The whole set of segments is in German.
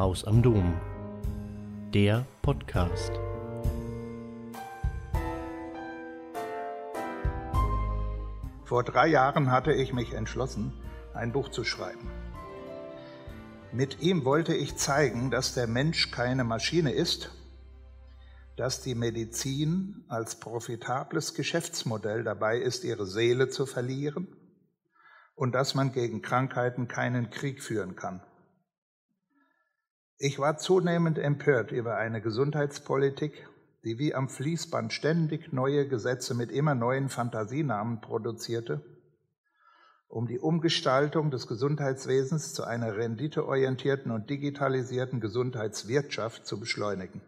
Haus am Dom. Der Podcast. Vor drei Jahren hatte ich mich entschlossen, ein Buch zu schreiben. Mit ihm wollte ich zeigen, dass der Mensch keine Maschine ist, dass die Medizin als profitables Geschäftsmodell dabei ist, ihre Seele zu verlieren und dass man gegen Krankheiten keinen Krieg führen kann. Ich war zunehmend empört über eine Gesundheitspolitik, die wie am Fließband ständig neue Gesetze mit immer neuen Fantasienamen produzierte, um die Umgestaltung des Gesundheitswesens zu einer renditeorientierten und digitalisierten Gesundheitswirtschaft zu beschleunigen.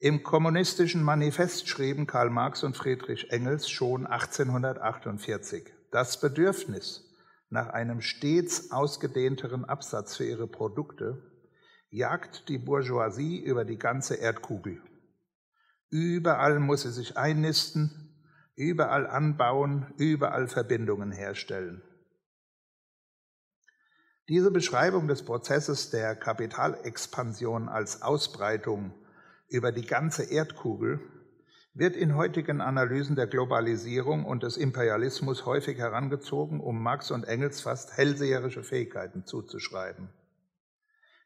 Im kommunistischen Manifest schrieben Karl Marx und Friedrich Engels schon 1848, das Bedürfnis nach einem stets ausgedehnteren Absatz für ihre Produkte jagt die Bourgeoisie über die ganze Erdkugel. Überall muss sie sich einnisten, überall anbauen, überall Verbindungen herstellen. Diese Beschreibung des Prozesses der Kapitalexpansion als Ausbreitung über die ganze Erdkugel wird in heutigen Analysen der Globalisierung und des Imperialismus häufig herangezogen, um Marx und Engels fast hellseherische Fähigkeiten zuzuschreiben.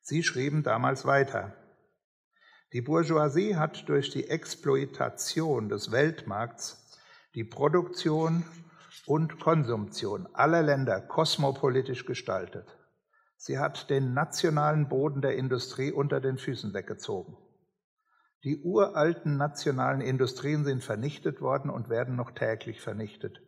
Sie schrieben damals weiter. Die Bourgeoisie hat durch die Exploitation des Weltmarkts die Produktion und Konsumption aller Länder kosmopolitisch gestaltet. Sie hat den nationalen Boden der Industrie unter den Füßen weggezogen. Die uralten nationalen Industrien sind vernichtet worden und werden noch täglich vernichtet.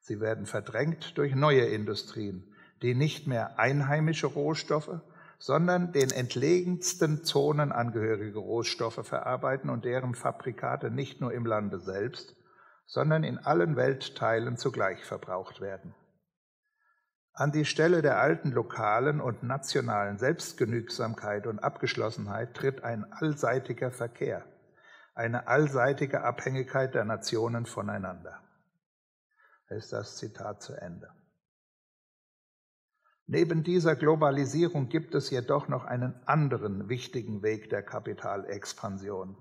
Sie werden verdrängt durch neue Industrien, die nicht mehr einheimische Rohstoffe, sondern den entlegensten Zonen angehörige Rohstoffe verarbeiten und deren Fabrikate nicht nur im Lande selbst, sondern in allen Weltteilen zugleich verbraucht werden. An die Stelle der alten lokalen und nationalen Selbstgenügsamkeit und Abgeschlossenheit tritt ein allseitiger Verkehr, eine allseitige Abhängigkeit der Nationen voneinander. Ist das Zitat zu Ende. Neben dieser Globalisierung gibt es jedoch noch einen anderen wichtigen Weg der Kapitalexpansion.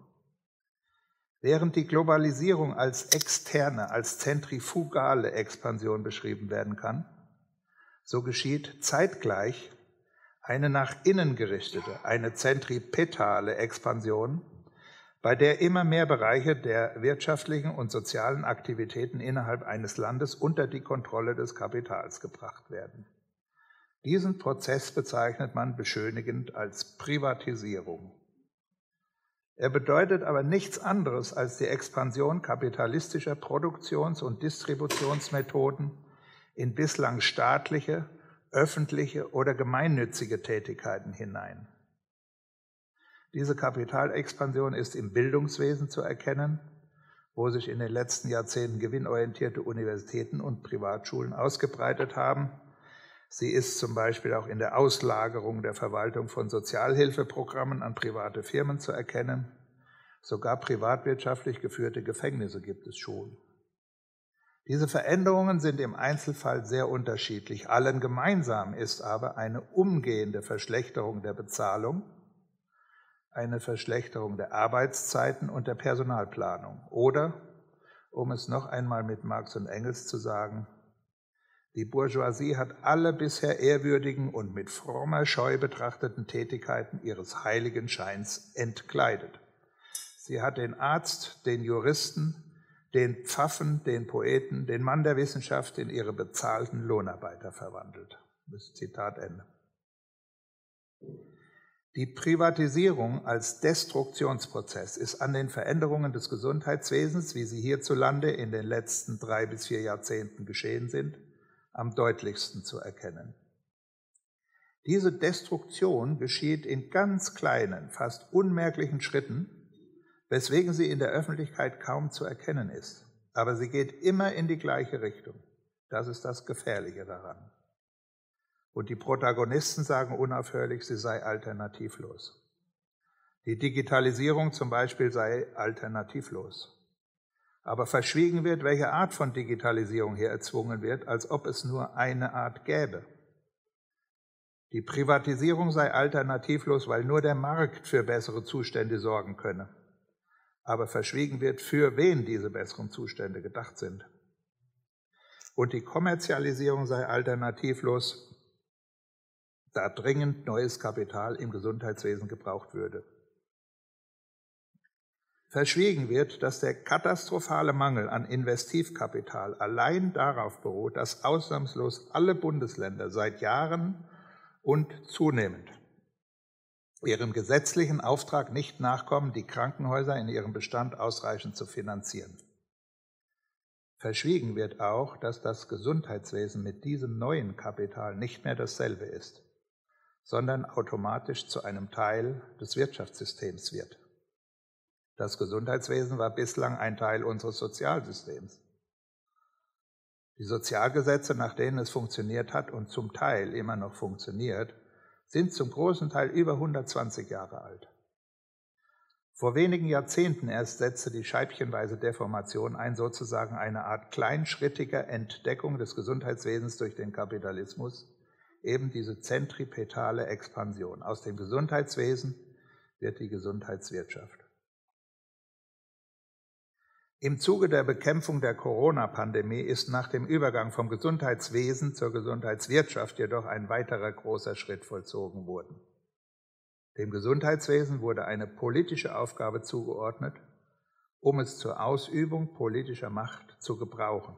Während die Globalisierung als externe, als zentrifugale Expansion beschrieben werden kann, so geschieht zeitgleich eine nach innen gerichtete, eine zentripetale Expansion, bei der immer mehr Bereiche der wirtschaftlichen und sozialen Aktivitäten innerhalb eines Landes unter die Kontrolle des Kapitals gebracht werden. Diesen Prozess bezeichnet man beschönigend als Privatisierung. Er bedeutet aber nichts anderes als die Expansion kapitalistischer Produktions- und Distributionsmethoden in bislang staatliche, öffentliche oder gemeinnützige Tätigkeiten hinein. Diese Kapitalexpansion ist im Bildungswesen zu erkennen, wo sich in den letzten Jahrzehnten gewinnorientierte Universitäten und Privatschulen ausgebreitet haben. Sie ist zum Beispiel auch in der Auslagerung der Verwaltung von Sozialhilfeprogrammen an private Firmen zu erkennen. Sogar privatwirtschaftlich geführte Gefängnisse gibt es schon. Diese Veränderungen sind im Einzelfall sehr unterschiedlich. Allen gemeinsam ist aber eine umgehende Verschlechterung der Bezahlung, eine Verschlechterung der Arbeitszeiten und der Personalplanung. Oder, um es noch einmal mit Marx und Engels zu sagen, die Bourgeoisie hat alle bisher ehrwürdigen und mit frommer Scheu betrachteten Tätigkeiten ihres heiligen Scheins entkleidet. Sie hat den Arzt, den Juristen, den Pfaffen, den Poeten, den Mann der Wissenschaft in ihre bezahlten Lohnarbeiter verwandelt. Das Zitat Ende. Die Privatisierung als Destruktionsprozess ist an den Veränderungen des Gesundheitswesens, wie sie hierzulande in den letzten drei bis vier Jahrzehnten geschehen sind, am deutlichsten zu erkennen. Diese Destruktion geschieht in ganz kleinen, fast unmerklichen Schritten, weswegen sie in der Öffentlichkeit kaum zu erkennen ist. Aber sie geht immer in die gleiche Richtung. Das ist das Gefährliche daran. Und die Protagonisten sagen unaufhörlich, sie sei alternativlos. Die Digitalisierung zum Beispiel sei alternativlos. Aber verschwiegen wird, welche Art von Digitalisierung hier erzwungen wird, als ob es nur eine Art gäbe. Die Privatisierung sei alternativlos, weil nur der Markt für bessere Zustände sorgen könne. Aber verschwiegen wird, für wen diese besseren Zustände gedacht sind. Und die Kommerzialisierung sei alternativlos, da dringend neues Kapital im Gesundheitswesen gebraucht würde. Verschwiegen wird, dass der katastrophale Mangel an Investivkapital allein darauf beruht, dass ausnahmslos alle Bundesländer seit Jahren und zunehmend ihrem gesetzlichen Auftrag nicht nachkommen, die Krankenhäuser in ihrem Bestand ausreichend zu finanzieren. Verschwiegen wird auch, dass das Gesundheitswesen mit diesem neuen Kapital nicht mehr dasselbe ist, sondern automatisch zu einem Teil des Wirtschaftssystems wird. Das Gesundheitswesen war bislang ein Teil unseres Sozialsystems. Die Sozialgesetze, nach denen es funktioniert hat und zum Teil immer noch funktioniert, sind zum großen Teil über 120 Jahre alt. Vor wenigen Jahrzehnten erst setzte die scheibchenweise Deformation ein, sozusagen eine Art kleinschrittiger Entdeckung des Gesundheitswesens durch den Kapitalismus, eben diese zentripetale Expansion. Aus dem Gesundheitswesen wird die Gesundheitswirtschaft. Im Zuge der Bekämpfung der Corona-Pandemie ist nach dem Übergang vom Gesundheitswesen zur Gesundheitswirtschaft jedoch ein weiterer großer Schritt vollzogen worden. Dem Gesundheitswesen wurde eine politische Aufgabe zugeordnet, um es zur Ausübung politischer Macht zu gebrauchen.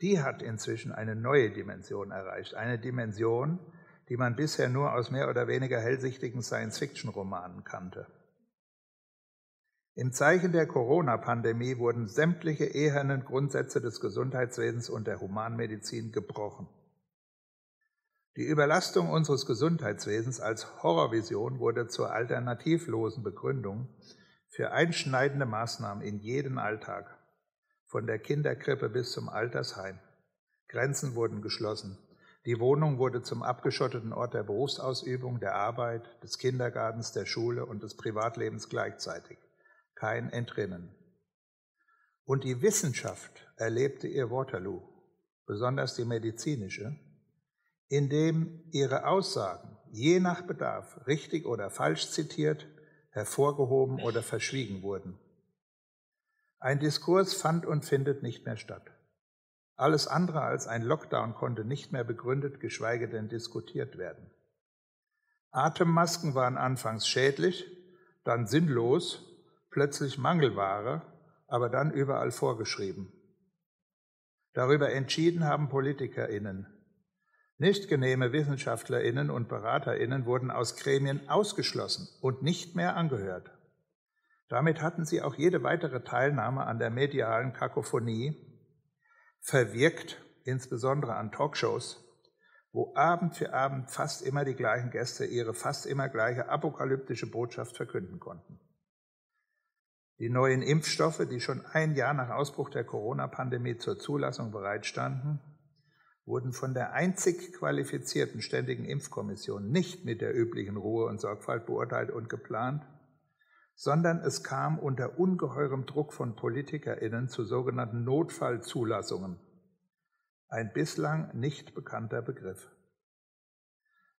Die hat inzwischen eine neue Dimension erreicht, eine Dimension, die man bisher nur aus mehr oder weniger hellsichtigen Science-Fiction-Romanen kannte. Im Zeichen der Corona-Pandemie wurden sämtliche ehernen Grundsätze des Gesundheitswesens und der Humanmedizin gebrochen. Die Überlastung unseres Gesundheitswesens als Horrorvision wurde zur alternativlosen Begründung für einschneidende Maßnahmen in jeden Alltag, von der Kinderkrippe bis zum Altersheim. Grenzen wurden geschlossen. Die Wohnung wurde zum abgeschotteten Ort der Berufsausübung, der Arbeit, des Kindergartens, der Schule und des Privatlebens gleichzeitig kein Entrinnen. Und die Wissenschaft erlebte ihr Waterloo, besonders die medizinische, indem ihre Aussagen je nach Bedarf richtig oder falsch zitiert, hervorgehoben oder verschwiegen wurden. Ein Diskurs fand und findet nicht mehr statt. Alles andere als ein Lockdown konnte nicht mehr begründet, geschweige denn diskutiert werden. Atemmasken waren anfangs schädlich, dann sinnlos plötzlich Mangelware, aber dann überall vorgeschrieben. Darüber entschieden haben PolitikerInnen. Nicht genehme WissenschaftlerInnen und BeraterInnen wurden aus Gremien ausgeschlossen und nicht mehr angehört. Damit hatten sie auch jede weitere Teilnahme an der medialen Kakophonie verwirkt, insbesondere an Talkshows, wo Abend für Abend fast immer die gleichen Gäste ihre fast immer gleiche apokalyptische Botschaft verkünden konnten. Die neuen Impfstoffe, die schon ein Jahr nach Ausbruch der Corona-Pandemie zur Zulassung bereitstanden, wurden von der einzig qualifizierten Ständigen Impfkommission nicht mit der üblichen Ruhe und Sorgfalt beurteilt und geplant, sondern es kam unter ungeheurem Druck von PolitikerInnen zu sogenannten Notfallzulassungen, ein bislang nicht bekannter Begriff.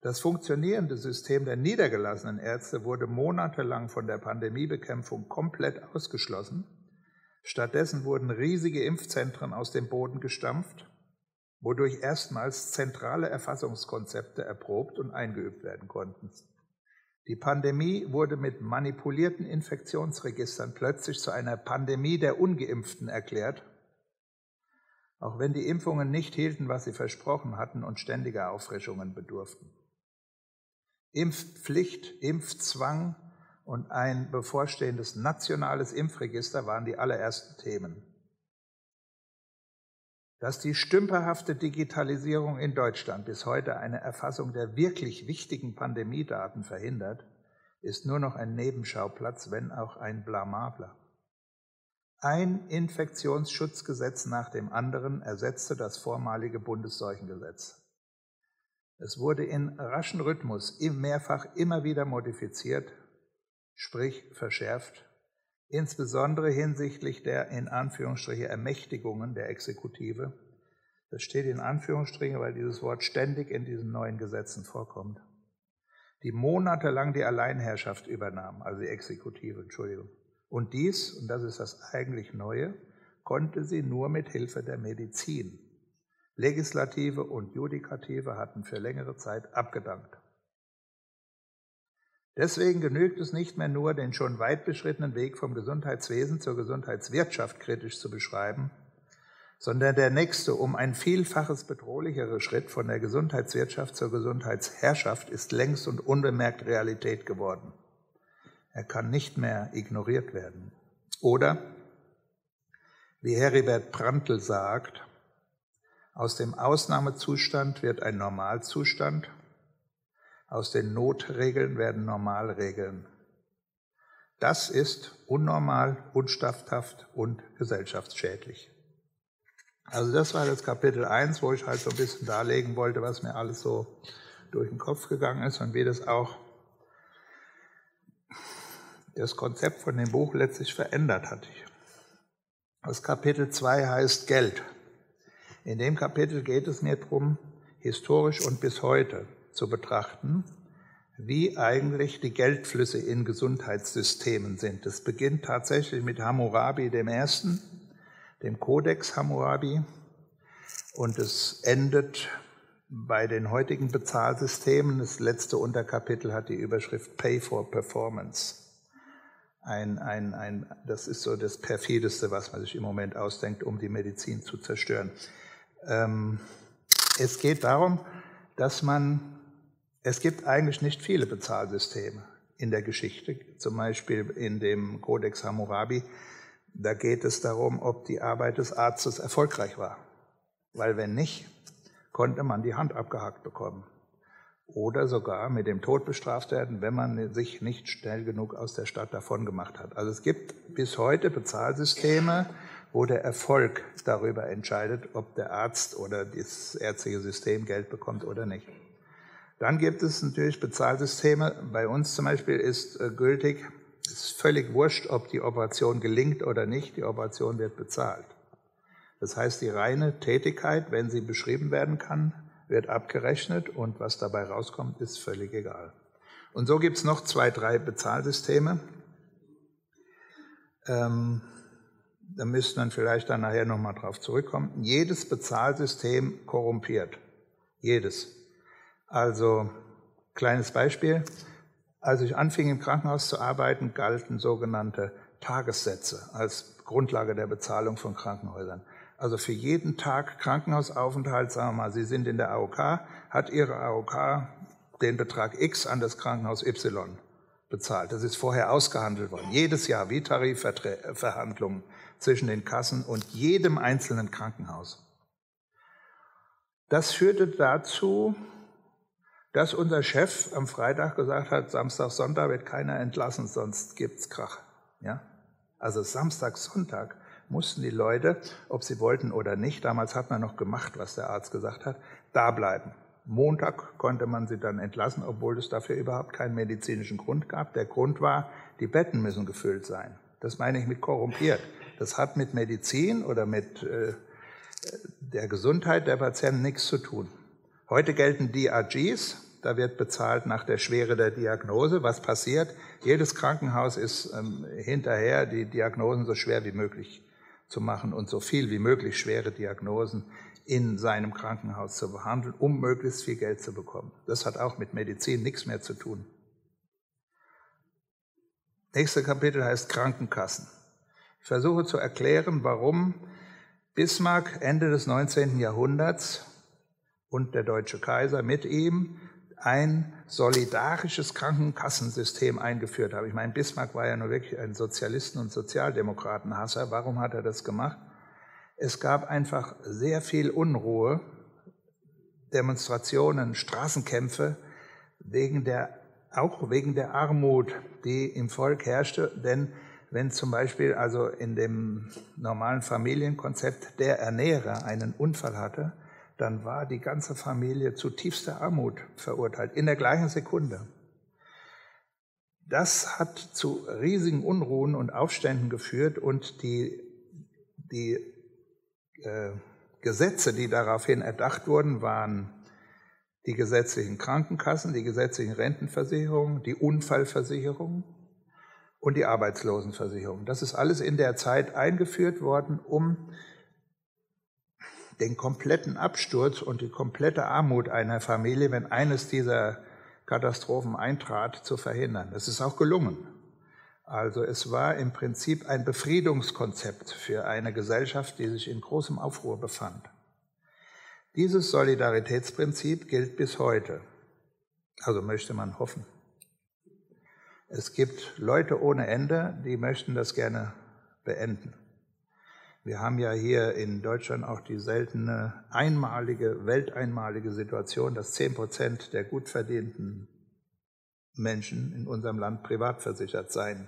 Das funktionierende System der niedergelassenen Ärzte wurde monatelang von der Pandemiebekämpfung komplett ausgeschlossen. Stattdessen wurden riesige Impfzentren aus dem Boden gestampft, wodurch erstmals zentrale Erfassungskonzepte erprobt und eingeübt werden konnten. Die Pandemie wurde mit manipulierten Infektionsregistern plötzlich zu einer Pandemie der ungeimpften erklärt, auch wenn die Impfungen nicht hielten, was sie versprochen hatten und ständiger Auffrischungen bedurften. Impfpflicht, Impfzwang und ein bevorstehendes nationales Impfregister waren die allerersten Themen. Dass die stümperhafte Digitalisierung in Deutschland bis heute eine Erfassung der wirklich wichtigen Pandemiedaten verhindert, ist nur noch ein Nebenschauplatz, wenn auch ein blamabler. Ein Infektionsschutzgesetz nach dem anderen ersetzte das vormalige Bundesseuchengesetz. Es wurde in raschen Rhythmus mehrfach immer wieder modifiziert, sprich verschärft, insbesondere hinsichtlich der in Anführungsstriche Ermächtigungen der Exekutive. Das steht in Anführungsstrichen, weil dieses Wort ständig in diesen neuen Gesetzen vorkommt. Die monatelang die Alleinherrschaft übernahm, also die Exekutive, Entschuldigung. Und dies, und das ist das eigentlich Neue, konnte sie nur mit Hilfe der Medizin. Legislative und Judikative hatten für längere Zeit abgedankt. Deswegen genügt es nicht mehr nur, den schon weit beschrittenen Weg vom Gesundheitswesen zur Gesundheitswirtschaft kritisch zu beschreiben, sondern der nächste, um ein vielfaches bedrohlichere Schritt von der Gesundheitswirtschaft zur Gesundheitsherrschaft ist längst und unbemerkt Realität geworden. Er kann nicht mehr ignoriert werden. Oder, wie Heribert Prantl sagt, aus dem Ausnahmezustand wird ein Normalzustand aus den Notregeln werden Normalregeln. Das ist unnormal, unstatthaft und gesellschaftsschädlich. Also das war das Kapitel 1, wo ich halt so ein bisschen darlegen wollte, was mir alles so durch den Kopf gegangen ist und wie das auch das Konzept von dem Buch letztlich verändert hat. Das Kapitel 2 heißt Geld. In dem Kapitel geht es mir darum, historisch und bis heute zu betrachten, wie eigentlich die Geldflüsse in Gesundheitssystemen sind. Das beginnt tatsächlich mit Hammurabi I., dem Kodex Hammurabi, und es endet bei den heutigen Bezahlsystemen. Das letzte Unterkapitel hat die Überschrift Pay for Performance. Ein, ein, ein, das ist so das perfideste, was man sich im Moment ausdenkt, um die Medizin zu zerstören. Ähm, es geht darum, dass man es gibt eigentlich nicht viele Bezahlsysteme in der Geschichte, zum Beispiel in dem Codex Hammurabi. Da geht es darum, ob die Arbeit des Arztes erfolgreich war. Weil wenn nicht, konnte man die Hand abgehackt bekommen. Oder sogar mit dem Tod bestraft werden, wenn man sich nicht schnell genug aus der Stadt davon gemacht hat. Also es gibt bis heute Bezahlsysteme, wo der Erfolg darüber entscheidet, ob der Arzt oder das ärztliche System Geld bekommt oder nicht. Dann gibt es natürlich Bezahlsysteme. Bei uns zum Beispiel ist äh, gültig, es ist völlig wurscht, ob die Operation gelingt oder nicht, die Operation wird bezahlt. Das heißt, die reine Tätigkeit, wenn sie beschrieben werden kann, wird abgerechnet und was dabei rauskommt, ist völlig egal. Und so gibt es noch zwei, drei Bezahlsysteme. Ähm, da müsste man vielleicht dann nachher nochmal drauf zurückkommen. Jedes Bezahlsystem korrumpiert. Jedes. Also, kleines Beispiel. Als ich anfing im Krankenhaus zu arbeiten, galten sogenannte Tagessätze als Grundlage der Bezahlung von Krankenhäusern. Also für jeden Tag Krankenhausaufenthalt, sagen wir mal, Sie sind in der AOK, hat Ihre AOK den Betrag X an das Krankenhaus Y bezahlt. Das ist vorher ausgehandelt worden. Jedes Jahr wie Tarifverhandlungen zwischen den Kassen und jedem einzelnen Krankenhaus. Das führte dazu, dass unser Chef am Freitag gesagt hat, Samstag, Sonntag wird keiner entlassen, sonst gibt's Krach. Ja? Also Samstag, Sonntag mussten die Leute, ob sie wollten oder nicht, damals hat man noch gemacht, was der Arzt gesagt hat, da bleiben. Montag konnte man sie dann entlassen, obwohl es dafür überhaupt keinen medizinischen Grund gab. Der Grund war, die Betten müssen gefüllt sein. Das meine ich mit korrumpiert. Das hat mit Medizin oder mit äh, der Gesundheit der Patienten nichts zu tun. Heute gelten DRGs, da wird bezahlt nach der Schwere der Diagnose. Was passiert? Jedes Krankenhaus ist ähm, hinterher, die Diagnosen so schwer wie möglich zu machen und so viel wie möglich schwere Diagnosen in seinem Krankenhaus zu behandeln, um möglichst viel Geld zu bekommen. Das hat auch mit Medizin nichts mehr zu tun. Nächste Kapitel heißt Krankenkassen. Ich versuche zu erklären, warum Bismarck Ende des 19. Jahrhunderts und der deutsche Kaiser mit ihm ein solidarisches Krankenkassensystem eingeführt haben. Ich meine, Bismarck war ja nur wirklich ein Sozialisten- und Sozialdemokratenhasser. Warum hat er das gemacht? Es gab einfach sehr viel Unruhe, Demonstrationen, Straßenkämpfe wegen der, auch wegen der Armut, die im Volk herrschte. Denn wenn zum Beispiel also in dem normalen Familienkonzept der Ernährer einen Unfall hatte, dann war die ganze Familie zu tiefster Armut verurteilt, in der gleichen Sekunde. Das hat zu riesigen Unruhen und Aufständen geführt und die, die äh, Gesetze, die daraufhin erdacht wurden, waren die gesetzlichen Krankenkassen, die gesetzlichen Rentenversicherungen, die Unfallversicherung und die Arbeitslosenversicherung. Das ist alles in der Zeit eingeführt worden, um den kompletten Absturz und die komplette Armut einer Familie, wenn eines dieser Katastrophen eintrat, zu verhindern. Das ist auch gelungen. Also es war im Prinzip ein Befriedungskonzept für eine Gesellschaft, die sich in großem Aufruhr befand. Dieses Solidaritätsprinzip gilt bis heute. Also möchte man hoffen. Es gibt Leute ohne Ende, die möchten das gerne beenden. Wir haben ja hier in Deutschland auch die seltene, einmalige, welteinmalige Situation, dass zehn Prozent der gut verdienten Menschen in unserem Land privat versichert sein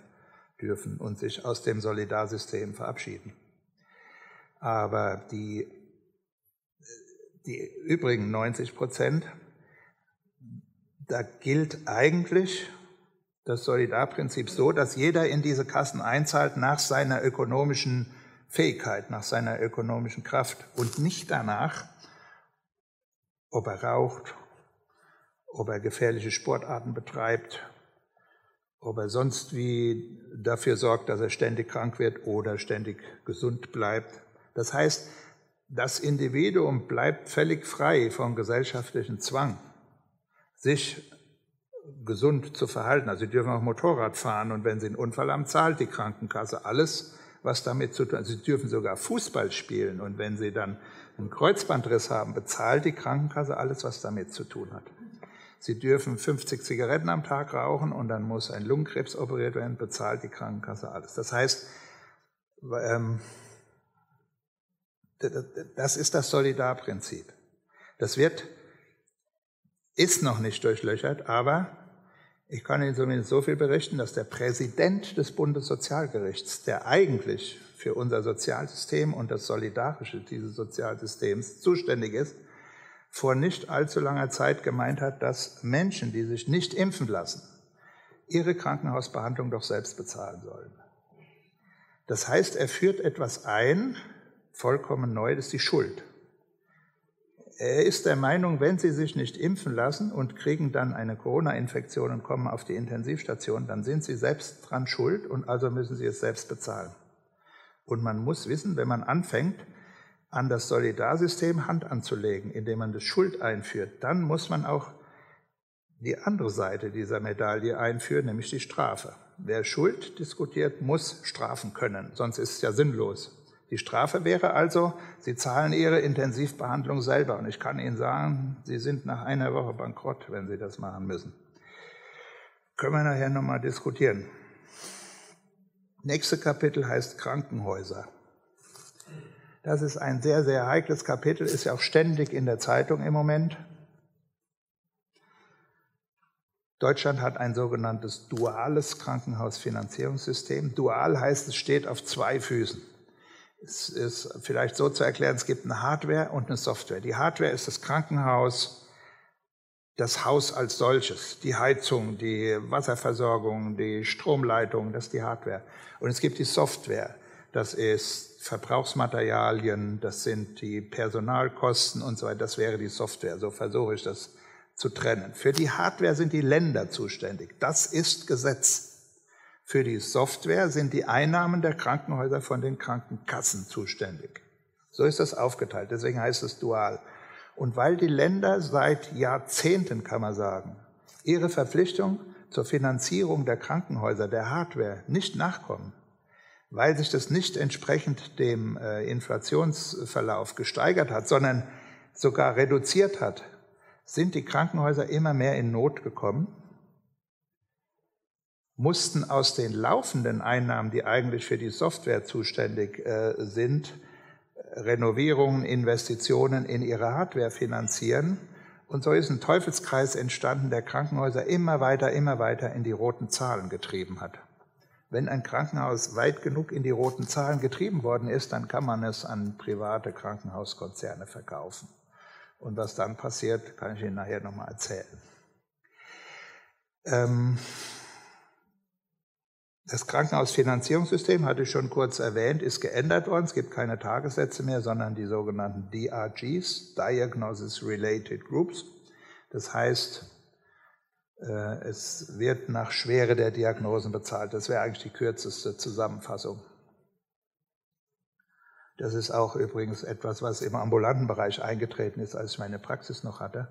dürfen und sich aus dem Solidarsystem verabschieden. Aber die, die übrigen 90 Prozent, da gilt eigentlich das Solidarprinzip so, dass jeder in diese Kassen einzahlt nach seiner ökonomischen Fähigkeit, nach seiner ökonomischen Kraft und nicht danach, ob er raucht, ob er gefährliche Sportarten betreibt, ob er sonst wie dafür sorgt, dass er ständig krank wird oder ständig gesund bleibt. Das heißt, das Individuum bleibt völlig frei vom gesellschaftlichen Zwang, sich gesund zu verhalten. Also sie dürfen auch Motorrad fahren und wenn sie einen Unfall haben, zahlt die Krankenkasse alles, was damit zu tun. Sie dürfen sogar Fußball spielen und wenn Sie dann einen Kreuzbandriss haben, bezahlt die Krankenkasse alles, was damit zu tun hat. Sie dürfen 50 Zigaretten am Tag rauchen und dann muss ein Lungenkrebs operiert werden, bezahlt die Krankenkasse alles. Das heißt, ähm, das ist das Solidarprinzip. Das wird, ist noch nicht durchlöchert, aber ich kann Ihnen zumindest so viel berichten, dass der Präsident des Bundessozialgerichts, der eigentlich für unser Sozialsystem und das Solidarische dieses Sozialsystems zuständig ist, vor nicht allzu langer Zeit gemeint hat, dass Menschen, die sich nicht impfen lassen, ihre Krankenhausbehandlung doch selbst bezahlen sollen. Das heißt, er führt etwas ein, vollkommen neu, das ist die Schuld. Er ist der Meinung, wenn Sie sich nicht impfen lassen und kriegen dann eine Corona-Infektion und kommen auf die Intensivstation, dann sind Sie selbst dran schuld und also müssen Sie es selbst bezahlen. Und man muss wissen, wenn man anfängt, an das Solidarsystem Hand anzulegen, indem man das Schuld einführt, dann muss man auch die andere Seite dieser Medaille einführen, nämlich die Strafe. Wer Schuld diskutiert, muss strafen können, sonst ist es ja sinnlos. Die Strafe wäre also, Sie zahlen Ihre Intensivbehandlung selber. Und ich kann Ihnen sagen, Sie sind nach einer Woche bankrott, wenn Sie das machen müssen. Können wir nachher nochmal diskutieren. Nächste Kapitel heißt Krankenhäuser. Das ist ein sehr, sehr heikles Kapitel, ist ja auch ständig in der Zeitung im Moment. Deutschland hat ein sogenanntes duales Krankenhausfinanzierungssystem. Dual heißt, es steht auf zwei Füßen. Es ist vielleicht so zu erklären, es gibt eine Hardware und eine Software. Die Hardware ist das Krankenhaus, das Haus als solches, die Heizung, die Wasserversorgung, die Stromleitung, das ist die Hardware. Und es gibt die Software, das ist Verbrauchsmaterialien, das sind die Personalkosten und so weiter, das wäre die Software. So versuche ich das zu trennen. Für die Hardware sind die Länder zuständig. Das ist Gesetz. Für die Software sind die Einnahmen der Krankenhäuser von den Krankenkassen zuständig. So ist das aufgeteilt, deswegen heißt es dual. Und weil die Länder seit Jahrzehnten, kann man sagen, ihre Verpflichtung zur Finanzierung der Krankenhäuser, der Hardware nicht nachkommen, weil sich das nicht entsprechend dem äh, Inflationsverlauf gesteigert hat, sondern sogar reduziert hat, sind die Krankenhäuser immer mehr in Not gekommen mussten aus den laufenden Einnahmen, die eigentlich für die Software zuständig äh, sind, Renovierungen, Investitionen in ihre Hardware finanzieren. Und so ist ein Teufelskreis entstanden, der Krankenhäuser immer weiter, immer weiter in die roten Zahlen getrieben hat. Wenn ein Krankenhaus weit genug in die roten Zahlen getrieben worden ist, dann kann man es an private Krankenhauskonzerne verkaufen. Und was dann passiert, kann ich Ihnen nachher nochmal erzählen. Ähm Das Krankenhausfinanzierungssystem, hatte ich schon kurz erwähnt, ist geändert worden. Es gibt keine Tagessätze mehr, sondern die sogenannten DRGs, Diagnosis Related Groups. Das heißt, äh, es wird nach Schwere der Diagnosen bezahlt. Das wäre eigentlich die kürzeste Zusammenfassung. Das ist auch übrigens etwas, was im ambulanten Bereich eingetreten ist, als ich meine Praxis noch hatte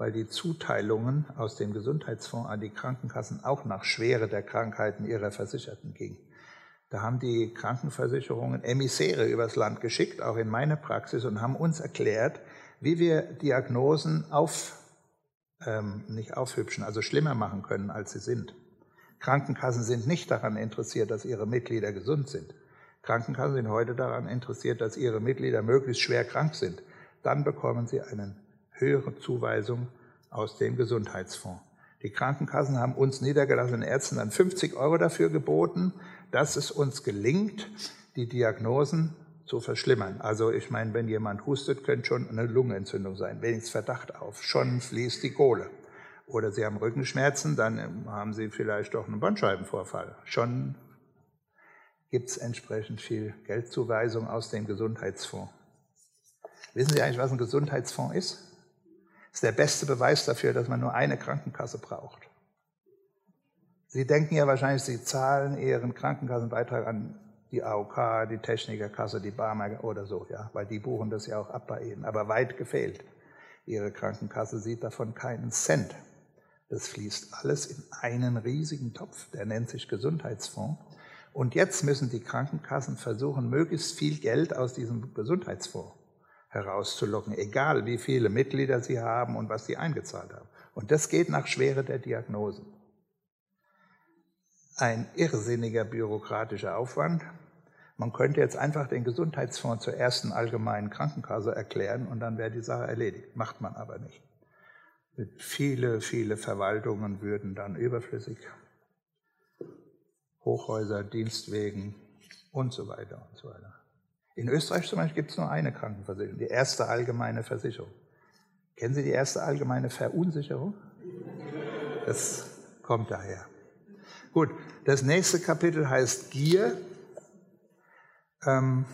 weil die Zuteilungen aus dem Gesundheitsfonds an die Krankenkassen auch nach Schwere der Krankheiten ihrer Versicherten gingen. Da haben die Krankenversicherungen Emissäre übers Land geschickt, auch in meine Praxis, und haben uns erklärt, wie wir Diagnosen auf, ähm, nicht aufhübschen, also schlimmer machen können, als sie sind. Krankenkassen sind nicht daran interessiert, dass ihre Mitglieder gesund sind. Krankenkassen sind heute daran interessiert, dass ihre Mitglieder möglichst schwer krank sind. Dann bekommen sie einen höhere Zuweisung aus dem Gesundheitsfonds. Die Krankenkassen haben uns niedergelassenen Ärzten dann 50 Euro dafür geboten, dass es uns gelingt, die Diagnosen zu verschlimmern. Also ich meine, wenn jemand hustet, könnte schon eine Lungenentzündung sein, wenigstens Verdacht auf. Schon fließt die Kohle. Oder Sie haben Rückenschmerzen, dann haben Sie vielleicht doch einen Bandscheibenvorfall. Schon gibt es entsprechend viel Geldzuweisung aus dem Gesundheitsfonds. Wissen Sie eigentlich, was ein Gesundheitsfonds ist? Ist der beste Beweis dafür, dass man nur eine Krankenkasse braucht. Sie denken ja wahrscheinlich, Sie zahlen Ihren Krankenkassenbeitrag an die AOK, die Technikerkasse, die Barmer oder so, ja, weil die buchen das ja auch ab bei Ihnen. Aber weit gefehlt. Ihre Krankenkasse sieht davon keinen Cent. Das fließt alles in einen riesigen Topf, der nennt sich Gesundheitsfonds. Und jetzt müssen die Krankenkassen versuchen, möglichst viel Geld aus diesem Gesundheitsfonds herauszulocken, egal wie viele Mitglieder sie haben und was sie eingezahlt haben. Und das geht nach Schwere der Diagnosen. Ein irrsinniger bürokratischer Aufwand. Man könnte jetzt einfach den Gesundheitsfonds zur ersten allgemeinen Krankenkasse erklären und dann wäre die Sache erledigt. Macht man aber nicht. Viele, viele Verwaltungen würden dann überflüssig. Hochhäuser, Dienstwegen und so weiter und so weiter. In Österreich zum Beispiel gibt es nur eine Krankenversicherung, die erste allgemeine Versicherung. Kennen Sie die erste allgemeine Verunsicherung? Das kommt daher. Gut, das nächste Kapitel heißt Gier. Ähm,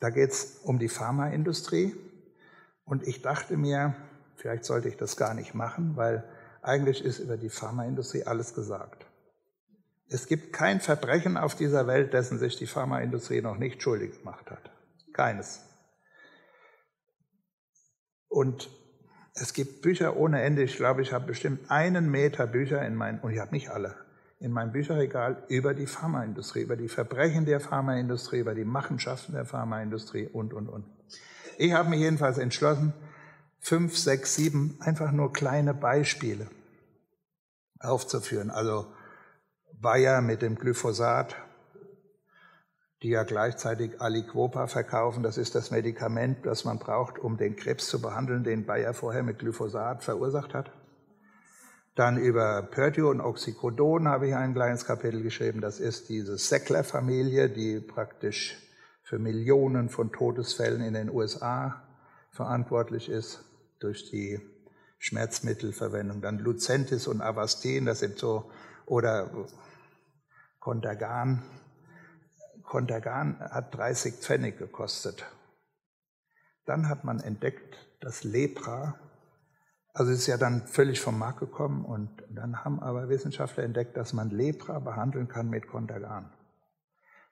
da geht es um die Pharmaindustrie. Und ich dachte mir, vielleicht sollte ich das gar nicht machen, weil eigentlich ist über die Pharmaindustrie alles gesagt. Es gibt kein Verbrechen auf dieser Welt, dessen sich die Pharmaindustrie noch nicht schuldig gemacht hat. Keines. Und es gibt Bücher ohne Ende. Ich glaube, ich habe bestimmt einen Meter Bücher in meinem, und ich habe nicht alle, in meinem Bücherregal über die Pharmaindustrie, über die Verbrechen der Pharmaindustrie, über die Machenschaften der Pharmaindustrie und, und, und. Ich habe mich jedenfalls entschlossen, fünf, sechs, sieben einfach nur kleine Beispiele aufzuführen. Also Bayer mit dem Glyphosat, die ja gleichzeitig Aliquopa verkaufen. Das ist das Medikament, das man braucht, um den Krebs zu behandeln, den Bayer vorher mit Glyphosat verursacht hat. Dann über Perdue und Oxycodon habe ich ein kleines Kapitel geschrieben. Das ist diese Sackler-Familie, die praktisch für Millionen von Todesfällen in den USA verantwortlich ist durch die Schmerzmittelverwendung. Dann Lucentis und Avastin, das sind so, oder Kontergan. Kontergan hat 30 Pfennig gekostet. Dann hat man entdeckt, dass Lepra, also es ist ja dann völlig vom Markt gekommen und dann haben aber Wissenschaftler entdeckt, dass man Lepra behandeln kann mit Kontergan.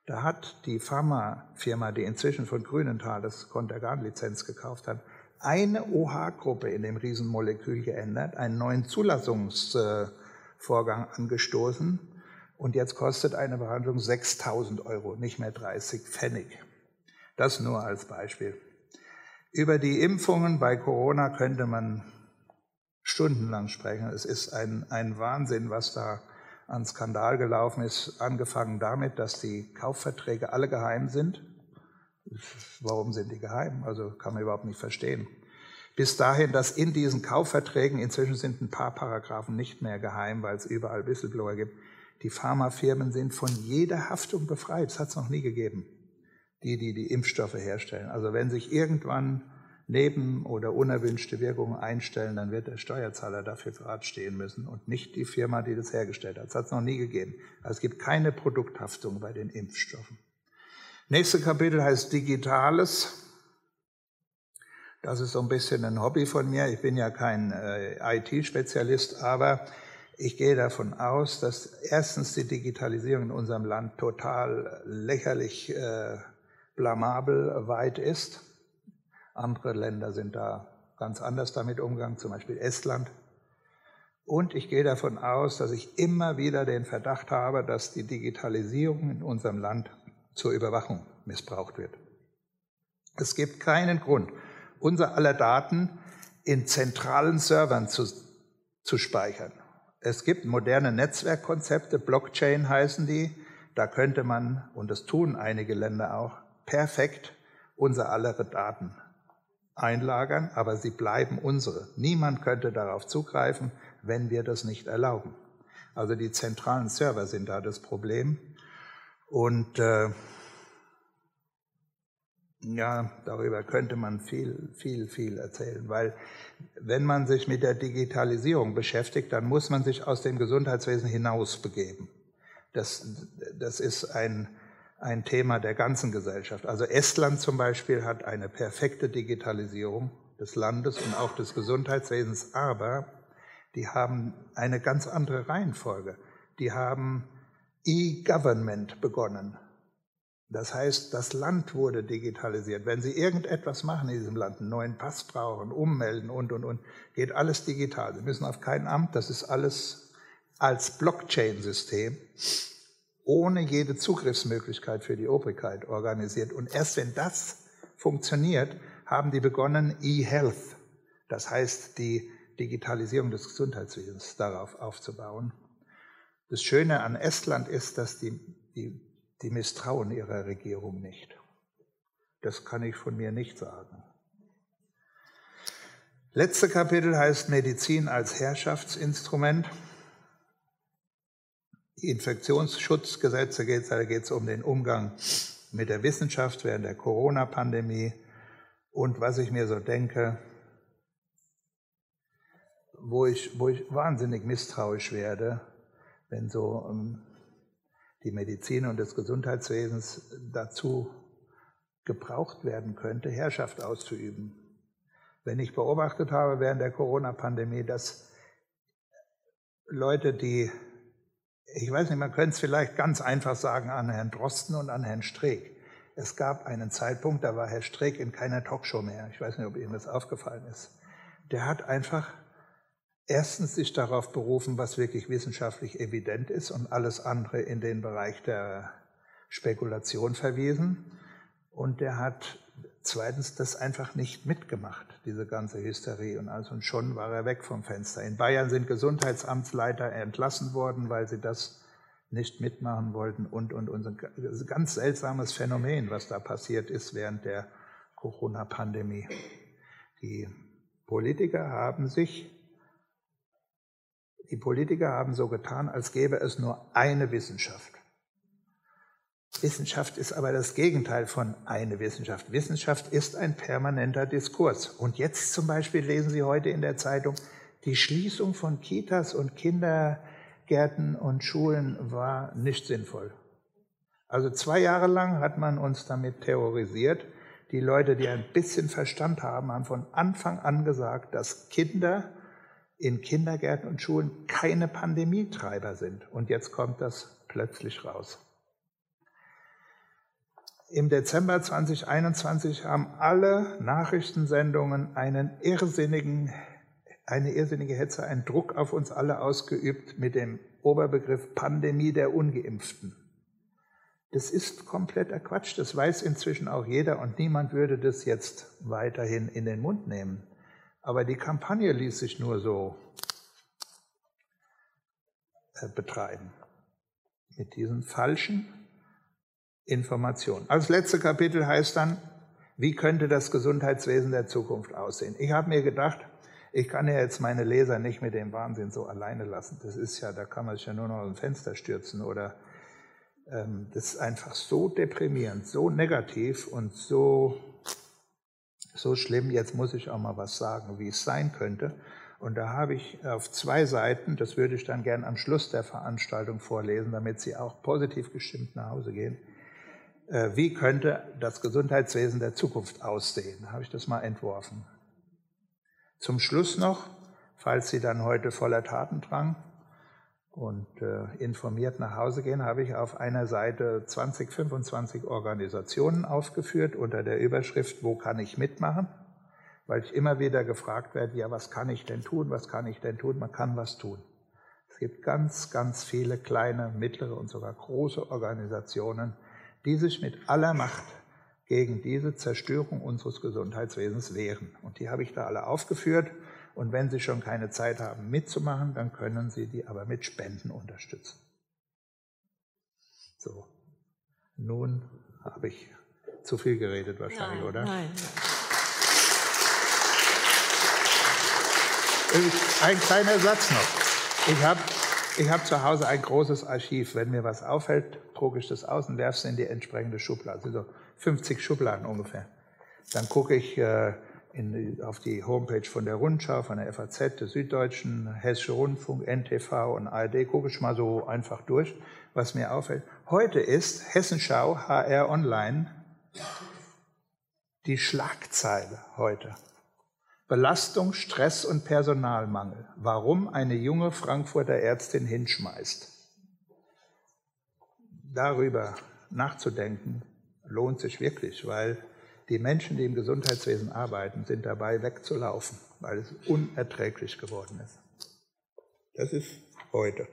Da hat die Pharmafirma, die inzwischen von Grünenthal das Kontergan-Lizenz gekauft hat, eine OH-Gruppe in dem Riesenmolekül geändert, einen neuen Zulassungsvorgang angestoßen und jetzt kostet eine Behandlung 6000 Euro, nicht mehr 30 Pfennig. Das nur als Beispiel. Über die Impfungen bei Corona könnte man stundenlang sprechen. Es ist ein, ein Wahnsinn, was da an Skandal gelaufen ist. Angefangen damit, dass die Kaufverträge alle geheim sind. Warum sind die geheim? Also kann man überhaupt nicht verstehen. Bis dahin, dass in diesen Kaufverträgen inzwischen sind ein paar Paragraphen nicht mehr geheim, weil es überall Whistleblower gibt die Pharmafirmen sind von jeder Haftung befreit. Das hat es noch nie gegeben, die, die die Impfstoffe herstellen. Also wenn sich irgendwann Neben- oder unerwünschte Wirkungen einstellen, dann wird der Steuerzahler dafür gerade stehen müssen und nicht die Firma, die das hergestellt hat. Das hat es noch nie gegeben. Also es gibt keine Produkthaftung bei den Impfstoffen. Nächste Kapitel heißt Digitales. Das ist so ein bisschen ein Hobby von mir. Ich bin ja kein äh, IT-Spezialist, aber ich gehe davon aus, dass erstens die Digitalisierung in unserem Land total lächerlich äh, blamabel weit ist. Andere Länder sind da ganz anders damit umgegangen, zum Beispiel Estland. Und ich gehe davon aus, dass ich immer wieder den Verdacht habe, dass die Digitalisierung in unserem Land zur Überwachung missbraucht wird. Es gibt keinen Grund, unser aller Daten in zentralen Servern zu, zu speichern. Es gibt moderne Netzwerkkonzepte, Blockchain heißen die, da könnte man, und das tun einige Länder auch, perfekt unser aller Daten einlagern, aber sie bleiben unsere. Niemand könnte darauf zugreifen, wenn wir das nicht erlauben. Also die zentralen Server sind da das Problem. Und äh, ja, darüber könnte man viel, viel, viel erzählen, weil wenn man sich mit der Digitalisierung beschäftigt, dann muss man sich aus dem Gesundheitswesen hinaus begeben. Das, das ist ein, ein Thema der ganzen Gesellschaft. Also Estland zum Beispiel hat eine perfekte Digitalisierung des Landes und auch des Gesundheitswesens, aber die haben eine ganz andere Reihenfolge. Die haben E-Government begonnen. Das heißt, das Land wurde digitalisiert. Wenn Sie irgendetwas machen in diesem Land, einen neuen Pass brauchen, ummelden und, und, und, geht alles digital. Sie müssen auf kein Amt, das ist alles als Blockchain-System ohne jede Zugriffsmöglichkeit für die Obrigkeit organisiert. Und erst wenn das funktioniert, haben die begonnen, E-Health, das heißt die Digitalisierung des Gesundheitswesens, darauf aufzubauen. Das Schöne an Estland ist, dass die, die die misstrauen ihrer Regierung nicht. Das kann ich von mir nicht sagen. Letzte Kapitel heißt Medizin als Herrschaftsinstrument. Die Infektionsschutzgesetze geht es um den Umgang mit der Wissenschaft während der Corona-Pandemie. Und was ich mir so denke, wo ich, wo ich wahnsinnig misstrauisch werde, wenn so ähm, die Medizin und des Gesundheitswesens dazu gebraucht werden könnte, Herrschaft auszuüben. Wenn ich beobachtet habe während der Corona-Pandemie, dass Leute, die, ich weiß nicht, man könnte es vielleicht ganz einfach sagen an Herrn Drosten und an Herrn Streeck. Es gab einen Zeitpunkt, da war Herr Streeck in keiner Talkshow mehr. Ich weiß nicht, ob Ihnen das aufgefallen ist. Der hat einfach erstens sich darauf berufen, was wirklich wissenschaftlich evident ist und alles andere in den Bereich der Spekulation verwiesen. Und der hat zweitens das einfach nicht mitgemacht, diese ganze Hysterie. Und also und schon war er weg vom Fenster. In Bayern sind Gesundheitsamtsleiter entlassen worden, weil sie das nicht mitmachen wollten und, und, und. Ein ganz seltsames Phänomen, was da passiert ist während der Corona-Pandemie. Die Politiker haben sich die Politiker haben so getan, als gäbe es nur eine Wissenschaft. Wissenschaft ist aber das Gegenteil von eine Wissenschaft. Wissenschaft ist ein permanenter Diskurs. Und jetzt zum Beispiel lesen Sie heute in der Zeitung, die Schließung von Kitas und Kindergärten und Schulen war nicht sinnvoll. Also zwei Jahre lang hat man uns damit terrorisiert. Die Leute, die ein bisschen Verstand haben, haben von Anfang an gesagt, dass Kinder in Kindergärten und Schulen keine Pandemietreiber sind. Und jetzt kommt das plötzlich raus. Im Dezember 2021 haben alle Nachrichtensendungen einen irrsinnigen, eine irrsinnige Hetze, einen Druck auf uns alle ausgeübt mit dem Oberbegriff Pandemie der Ungeimpften. Das ist kompletter Quatsch, das weiß inzwischen auch jeder und niemand würde das jetzt weiterhin in den Mund nehmen. Aber die Kampagne ließ sich nur so äh, betreiben. Mit diesen falschen Informationen. Als letzte Kapitel heißt dann, wie könnte das Gesundheitswesen der Zukunft aussehen? Ich habe mir gedacht, ich kann ja jetzt meine Leser nicht mit dem Wahnsinn so alleine lassen. Das ist ja, da kann man sich ja nur noch aus dem Fenster stürzen oder ähm, das ist einfach so deprimierend, so negativ und so so schlimm, jetzt muss ich auch mal was sagen, wie es sein könnte. Und da habe ich auf zwei Seiten, das würde ich dann gern am Schluss der Veranstaltung vorlesen, damit Sie auch positiv gestimmt nach Hause gehen. Äh, wie könnte das Gesundheitswesen der Zukunft aussehen? Da habe ich das mal entworfen. Zum Schluss noch, falls Sie dann heute voller Tatendrang und äh, informiert nach Hause gehen, habe ich auf einer Seite 20, 25 Organisationen aufgeführt unter der Überschrift Wo kann ich mitmachen? Weil ich immer wieder gefragt werde, ja, was kann ich denn tun? Was kann ich denn tun? Man kann was tun. Es gibt ganz, ganz viele kleine, mittlere und sogar große Organisationen, die sich mit aller Macht gegen diese Zerstörung unseres Gesundheitswesens wehren. Und die habe ich da alle aufgeführt. Und wenn Sie schon keine Zeit haben mitzumachen, dann können Sie die aber mit Spenden unterstützen. So, nun habe ich zu viel geredet wahrscheinlich, nein, oder? Nein. Ein kleiner Satz noch. Ich habe ich hab zu Hause ein großes Archiv. Wenn mir was auffällt, drucke ich das aus und werfe es in die entsprechende Schublade. Also 50 Schubladen ungefähr. Dann gucke ich äh, in, auf die Homepage von der Rundschau, von der FAZ, der Süddeutschen, Hessische Rundfunk, NTV und ARD, gucke ich mal so einfach durch, was mir auffällt. Heute ist Hessenschau, HR Online, die Schlagzeile heute. Belastung, Stress und Personalmangel. Warum eine junge Frankfurter Ärztin hinschmeißt. Darüber nachzudenken lohnt sich wirklich, weil die Menschen, die im Gesundheitswesen arbeiten, sind dabei wegzulaufen, weil es unerträglich geworden ist. Das ist heute.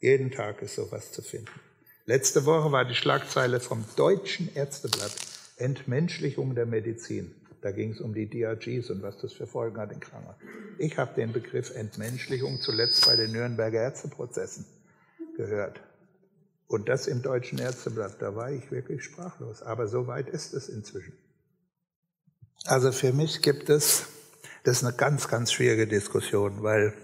Jeden Tag ist sowas zu finden. Letzte Woche war die Schlagzeile vom Deutschen Ärzteblatt Entmenschlichung der Medizin. Da ging es um die DRGs und was das für Folgen hat in Krankheit. Ich habe den Begriff Entmenschlichung zuletzt bei den Nürnberger Ärzteprozessen gehört. Und das im Deutschen Ärzteblatt, da war ich wirklich sprachlos. Aber so weit ist es inzwischen. Also für mich gibt es, das ist eine ganz, ganz schwierige Diskussion, weil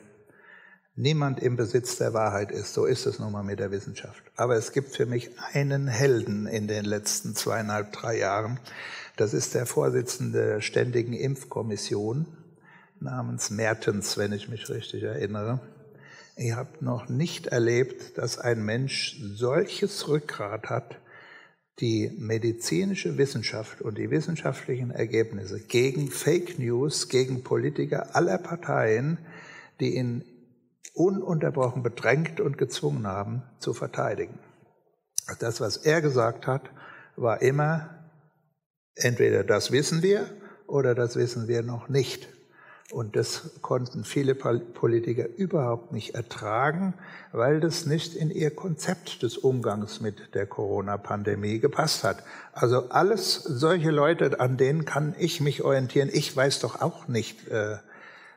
niemand im Besitz der Wahrheit ist. So ist es nun mal mit der Wissenschaft. Aber es gibt für mich einen Helden in den letzten zweieinhalb, drei Jahren. Das ist der Vorsitzende der Ständigen Impfkommission namens Mertens, wenn ich mich richtig erinnere. Ich habe noch nicht erlebt, dass ein Mensch solches Rückgrat hat, die medizinische Wissenschaft und die wissenschaftlichen Ergebnisse gegen Fake News, gegen Politiker aller Parteien, die ihn ununterbrochen bedrängt und gezwungen haben, zu verteidigen. Das, was er gesagt hat, war immer, entweder das wissen wir oder das wissen wir noch nicht. Und das konnten viele Politiker überhaupt nicht ertragen, weil das nicht in ihr Konzept des Umgangs mit der Corona-Pandemie gepasst hat. Also alles solche Leute, an denen kann ich mich orientieren. Ich weiß doch auch nicht, äh,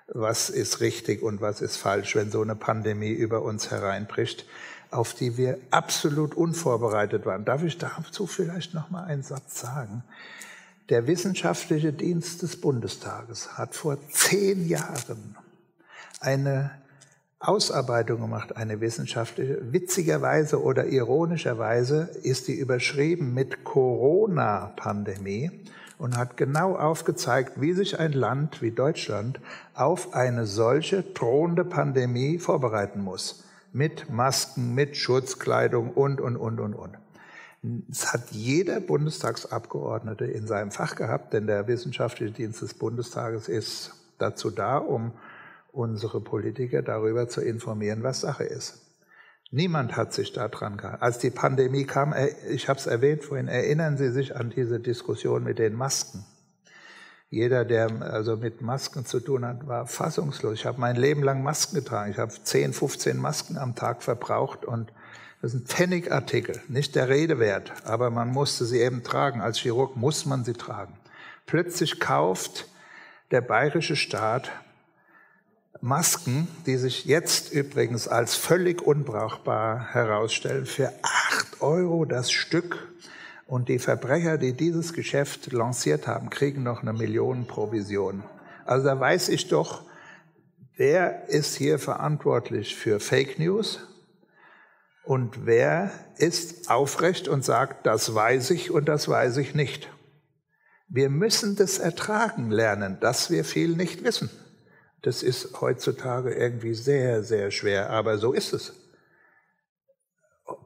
was ist richtig und was ist falsch, wenn so eine Pandemie über uns hereinbricht, auf die wir absolut unvorbereitet waren. Darf ich dazu vielleicht noch mal einen Satz sagen? Der Wissenschaftliche Dienst des Bundestages hat vor zehn Jahren eine Ausarbeitung gemacht, eine wissenschaftliche. Witzigerweise oder ironischerweise ist die überschrieben mit Corona-Pandemie und hat genau aufgezeigt, wie sich ein Land wie Deutschland auf eine solche drohende Pandemie vorbereiten muss. Mit Masken, mit Schutzkleidung und, und, und, und, und. Es hat jeder Bundestagsabgeordnete in seinem Fach gehabt, denn der Wissenschaftliche Dienst des Bundestages ist dazu da, um unsere Politiker darüber zu informieren, was Sache ist. Niemand hat sich daran gehalten. Als die Pandemie kam, ich habe es erwähnt vorhin, erinnern Sie sich an diese Diskussion mit den Masken. Jeder, der also mit Masken zu tun hat, war fassungslos. Ich habe mein Leben lang Masken getragen. Ich habe 10, 15 Masken am Tag verbraucht und das sind Pfennigartikel, nicht der Rede wert, aber man musste sie eben tragen. Als Chirurg muss man sie tragen. Plötzlich kauft der bayerische Staat Masken, die sich jetzt übrigens als völlig unbrauchbar herausstellen, für acht Euro das Stück. Und die Verbrecher, die dieses Geschäft lanciert haben, kriegen noch eine Million Provision. Also da weiß ich doch, wer ist hier verantwortlich für Fake News, und wer ist aufrecht und sagt, das weiß ich und das weiß ich nicht? Wir müssen das ertragen lernen, dass wir viel nicht wissen. Das ist heutzutage irgendwie sehr, sehr schwer, aber so ist es.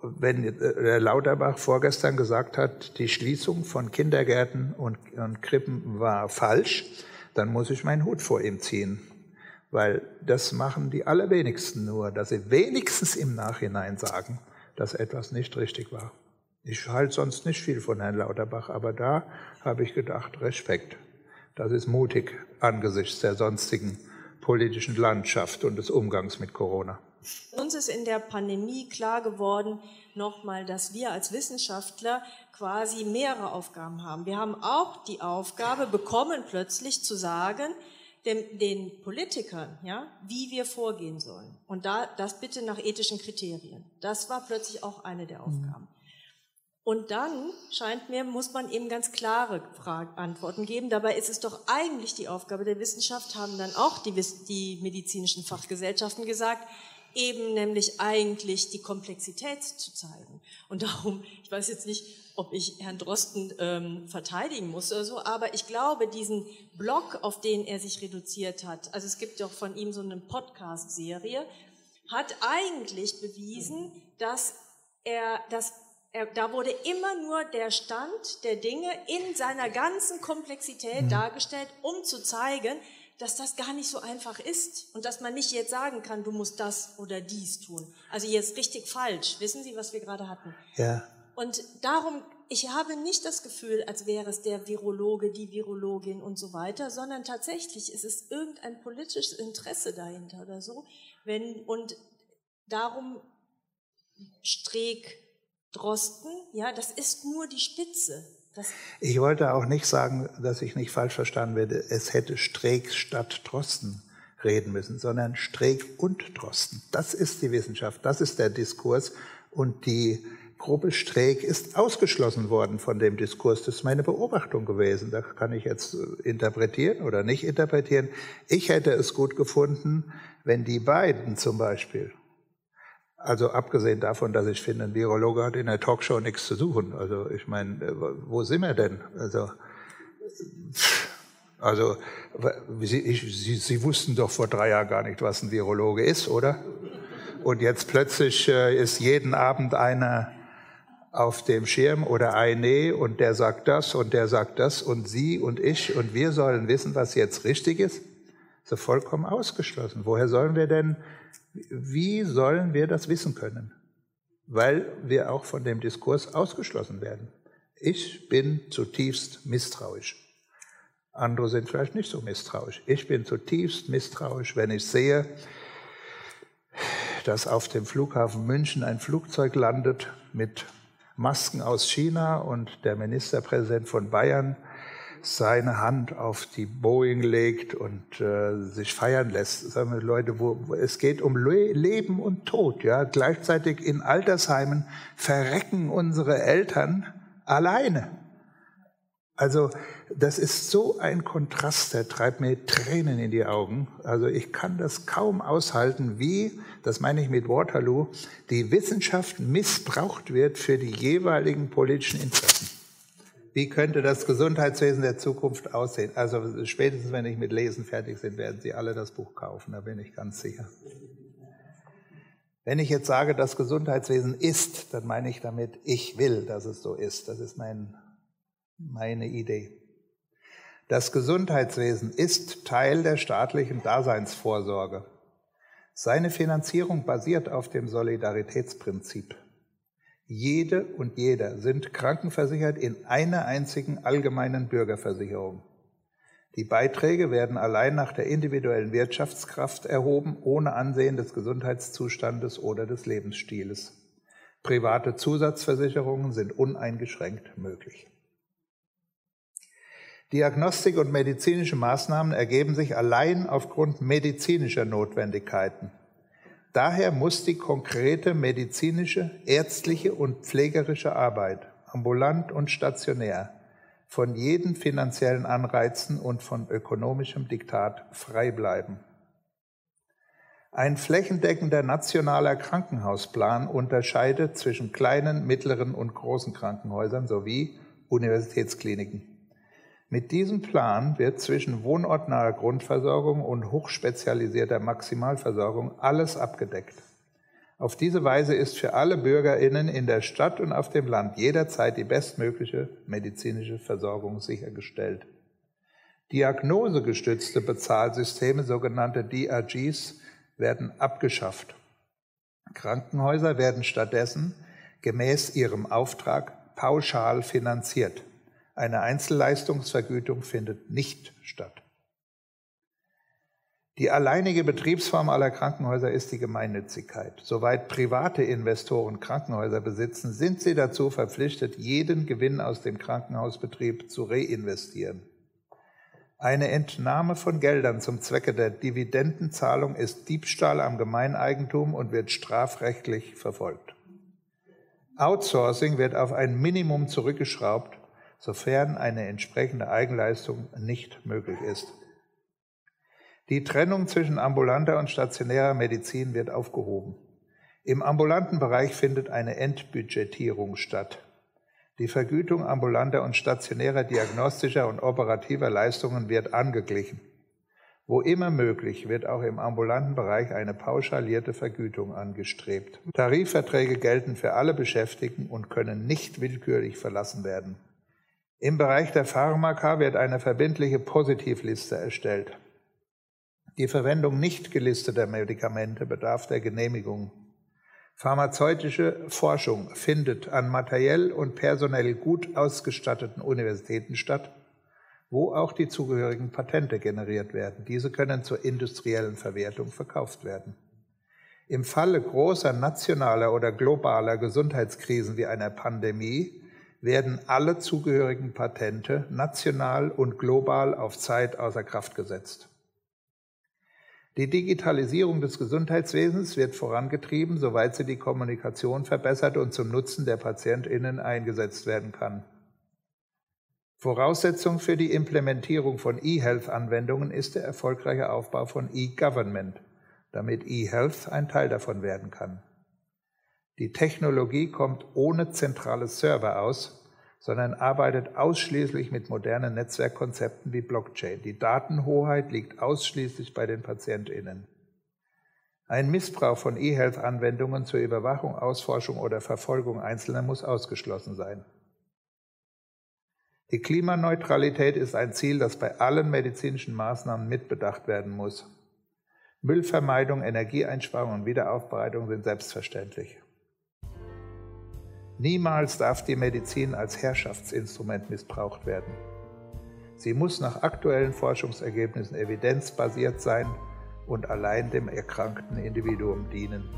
Wenn der Lauterbach vorgestern gesagt hat, die Schließung von Kindergärten und, und Krippen war falsch, dann muss ich meinen Hut vor ihm ziehen. Weil das machen die allerwenigsten nur, dass sie wenigstens im Nachhinein sagen, dass etwas nicht richtig war. Ich halte sonst nicht viel von Herrn Lauterbach, aber da habe ich gedacht, Respekt. Das ist mutig angesichts der sonstigen politischen Landschaft und des Umgangs mit Corona. Uns ist in der Pandemie klar geworden, nochmal, dass wir als Wissenschaftler quasi mehrere Aufgaben haben. Wir haben auch die Aufgabe bekommen, plötzlich zu sagen, den, den Politikern, ja, wie wir vorgehen sollen. Und da, das bitte nach ethischen Kriterien. Das war plötzlich auch eine der Aufgaben. Und dann, scheint mir, muss man eben ganz klare Fragen, Antworten geben. Dabei ist es doch eigentlich die Aufgabe der Wissenschaft, haben dann auch die, die medizinischen Fachgesellschaften gesagt, eben nämlich eigentlich die Komplexität zu zeigen. Und darum, ich weiß jetzt nicht, ob ich Herrn Drosten ähm, verteidigen muss oder so, aber ich glaube, diesen Blog, auf den er sich reduziert hat, also es gibt doch von ihm so eine Podcast-Serie, hat eigentlich bewiesen, dass er, dass er, da wurde immer nur der Stand der Dinge in seiner ganzen Komplexität mhm. dargestellt, um zu zeigen, dass das gar nicht so einfach ist und dass man nicht jetzt sagen kann, du musst das oder dies tun. Also jetzt richtig falsch. Wissen Sie, was wir gerade hatten? Ja. Und darum, ich habe nicht das Gefühl, als wäre es der Virologe, die Virologin und so weiter, sondern tatsächlich ist es irgendein politisches Interesse dahinter oder so. Wenn, und darum Streeck, Drosten, ja, das ist nur die Spitze. Das ich wollte auch nicht sagen, dass ich nicht falsch verstanden werde, es hätte Streeck statt Drosten reden müssen, sondern Streeck und Drosten. Das ist die Wissenschaft, das ist der Diskurs und die Gruppe Streeck ist ausgeschlossen worden von dem Diskurs. Das ist meine Beobachtung gewesen. Da kann ich jetzt äh, interpretieren oder nicht interpretieren. Ich hätte es gut gefunden, wenn die beiden zum Beispiel, also abgesehen davon, dass ich finde, ein Virologe hat in der Talkshow nichts zu suchen. Also ich meine, äh, wo sind wir denn? Also, also Sie, ich, Sie, Sie wussten doch vor drei Jahren gar nicht, was ein Virologe ist, oder? Und jetzt plötzlich äh, ist jeden Abend einer auf dem Schirm oder eine und der sagt das und der sagt das und sie und ich und wir sollen wissen, was jetzt richtig ist, so vollkommen ausgeschlossen. Woher sollen wir denn, wie sollen wir das wissen können? Weil wir auch von dem Diskurs ausgeschlossen werden. Ich bin zutiefst misstrauisch. Andere sind vielleicht nicht so misstrauisch. Ich bin zutiefst misstrauisch, wenn ich sehe, dass auf dem Flughafen München ein Flugzeug landet mit Masken aus China und der Ministerpräsident von Bayern seine Hand auf die Boeing legt und äh, sich feiern lässt. Sagen wir Leute, wo, wo, es geht um Le Leben und Tod. Ja, gleichzeitig in Altersheimen verrecken unsere Eltern alleine. Also das ist so ein Kontrast, der treibt mir Tränen in die Augen. Also ich kann das kaum aushalten, wie, das meine ich mit Waterloo, die Wissenschaft missbraucht wird für die jeweiligen politischen Interessen. Wie könnte das Gesundheitswesen der Zukunft aussehen? Also spätestens, wenn ich mit Lesen fertig bin, werden Sie alle das Buch kaufen, da bin ich ganz sicher. Wenn ich jetzt sage, das Gesundheitswesen ist, dann meine ich damit, ich will, dass es so ist. Das ist mein meine Idee. Das Gesundheitswesen ist Teil der staatlichen Daseinsvorsorge. Seine Finanzierung basiert auf dem Solidaritätsprinzip. Jede und jeder sind krankenversichert in einer einzigen allgemeinen Bürgerversicherung. Die Beiträge werden allein nach der individuellen Wirtschaftskraft erhoben, ohne Ansehen des Gesundheitszustandes oder des Lebensstiles. Private Zusatzversicherungen sind uneingeschränkt möglich. Diagnostik und medizinische Maßnahmen ergeben sich allein aufgrund medizinischer Notwendigkeiten. Daher muss die konkrete medizinische, ärztliche und pflegerische Arbeit, ambulant und stationär, von jeden finanziellen Anreizen und von ökonomischem Diktat frei bleiben. Ein flächendeckender nationaler Krankenhausplan unterscheidet zwischen kleinen, mittleren und großen Krankenhäusern sowie Universitätskliniken. Mit diesem Plan wird zwischen wohnortnaher Grundversorgung und hochspezialisierter Maximalversorgung alles abgedeckt. Auf diese Weise ist für alle Bürgerinnen in der Stadt und auf dem Land jederzeit die bestmögliche medizinische Versorgung sichergestellt. Diagnosegestützte Bezahlsysteme, sogenannte DRGs, werden abgeschafft. Krankenhäuser werden stattdessen gemäß ihrem Auftrag pauschal finanziert. Eine Einzelleistungsvergütung findet nicht statt. Die alleinige Betriebsform aller Krankenhäuser ist die Gemeinnützigkeit. Soweit private Investoren Krankenhäuser besitzen, sind sie dazu verpflichtet, jeden Gewinn aus dem Krankenhausbetrieb zu reinvestieren. Eine Entnahme von Geldern zum Zwecke der Dividendenzahlung ist Diebstahl am Gemeineigentum und wird strafrechtlich verfolgt. Outsourcing wird auf ein Minimum zurückgeschraubt, sofern eine entsprechende Eigenleistung nicht möglich ist. Die Trennung zwischen ambulanter und stationärer Medizin wird aufgehoben. Im ambulanten Bereich findet eine Entbudgetierung statt. Die Vergütung ambulanter und stationärer diagnostischer und operativer Leistungen wird angeglichen. Wo immer möglich, wird auch im ambulanten Bereich eine pauschalierte Vergütung angestrebt. Tarifverträge gelten für alle Beschäftigten und können nicht willkürlich verlassen werden. Im Bereich der Pharmaka wird eine verbindliche Positivliste erstellt. Die Verwendung nicht gelisteter Medikamente bedarf der Genehmigung. Pharmazeutische Forschung findet an materiell und personell gut ausgestatteten Universitäten statt, wo auch die zugehörigen Patente generiert werden. Diese können zur industriellen Verwertung verkauft werden. Im Falle großer nationaler oder globaler Gesundheitskrisen wie einer Pandemie werden alle zugehörigen Patente national und global auf Zeit außer Kraft gesetzt. Die Digitalisierung des Gesundheitswesens wird vorangetrieben, soweit sie die Kommunikation verbessert und zum Nutzen der Patientinnen eingesetzt werden kann. Voraussetzung für die Implementierung von E-Health-Anwendungen ist der erfolgreiche Aufbau von E-Government, damit E-Health ein Teil davon werden kann. Die Technologie kommt ohne zentrale Server aus, sondern arbeitet ausschließlich mit modernen Netzwerkkonzepten wie Blockchain. Die Datenhoheit liegt ausschließlich bei den Patientinnen. Ein Missbrauch von E-Health-Anwendungen zur Überwachung, Ausforschung oder Verfolgung Einzelner muss ausgeschlossen sein. Die Klimaneutralität ist ein Ziel, das bei allen medizinischen Maßnahmen mitbedacht werden muss. Müllvermeidung, Energieeinsparung und Wiederaufbereitung sind selbstverständlich. Niemals darf die Medizin als Herrschaftsinstrument missbraucht werden. Sie muss nach aktuellen Forschungsergebnissen evidenzbasiert sein und allein dem erkrankten Individuum dienen.